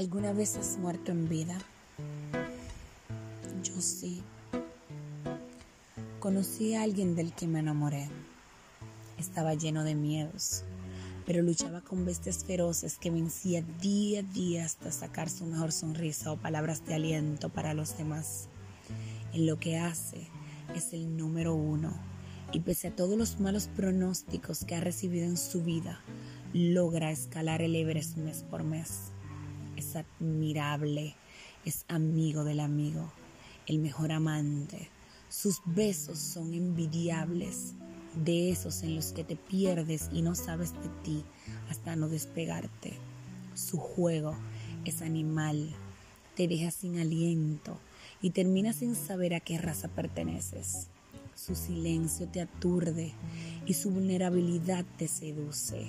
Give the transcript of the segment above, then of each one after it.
¿Alguna vez has muerto en vida? Yo sí. Conocí a alguien del que me enamoré. Estaba lleno de miedos, pero luchaba con bestias feroces que vencía día a día hasta sacar su mejor sonrisa o palabras de aliento para los demás. En lo que hace es el número uno y pese a todos los malos pronósticos que ha recibido en su vida, logra escalar el Everest mes por mes es admirable, es amigo del amigo, el mejor amante. Sus besos son envidiables, de esos en los que te pierdes y no sabes de ti hasta no despegarte. Su juego es animal, te deja sin aliento y terminas sin saber a qué raza perteneces. Su silencio te aturde y su vulnerabilidad te seduce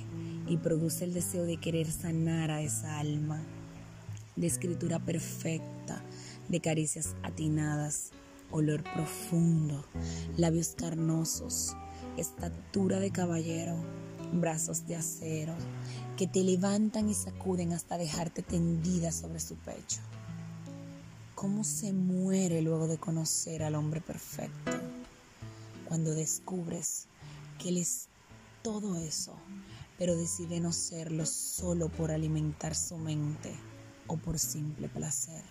y produce el deseo de querer sanar a esa alma de escritura perfecta, de caricias atinadas, olor profundo, labios carnosos, estatura de caballero, brazos de acero, que te levantan y sacuden hasta dejarte tendida sobre su pecho. ¿Cómo se muere luego de conocer al hombre perfecto? Cuando descubres que él es todo eso, pero decide no serlo solo por alimentar su mente o por simple placer.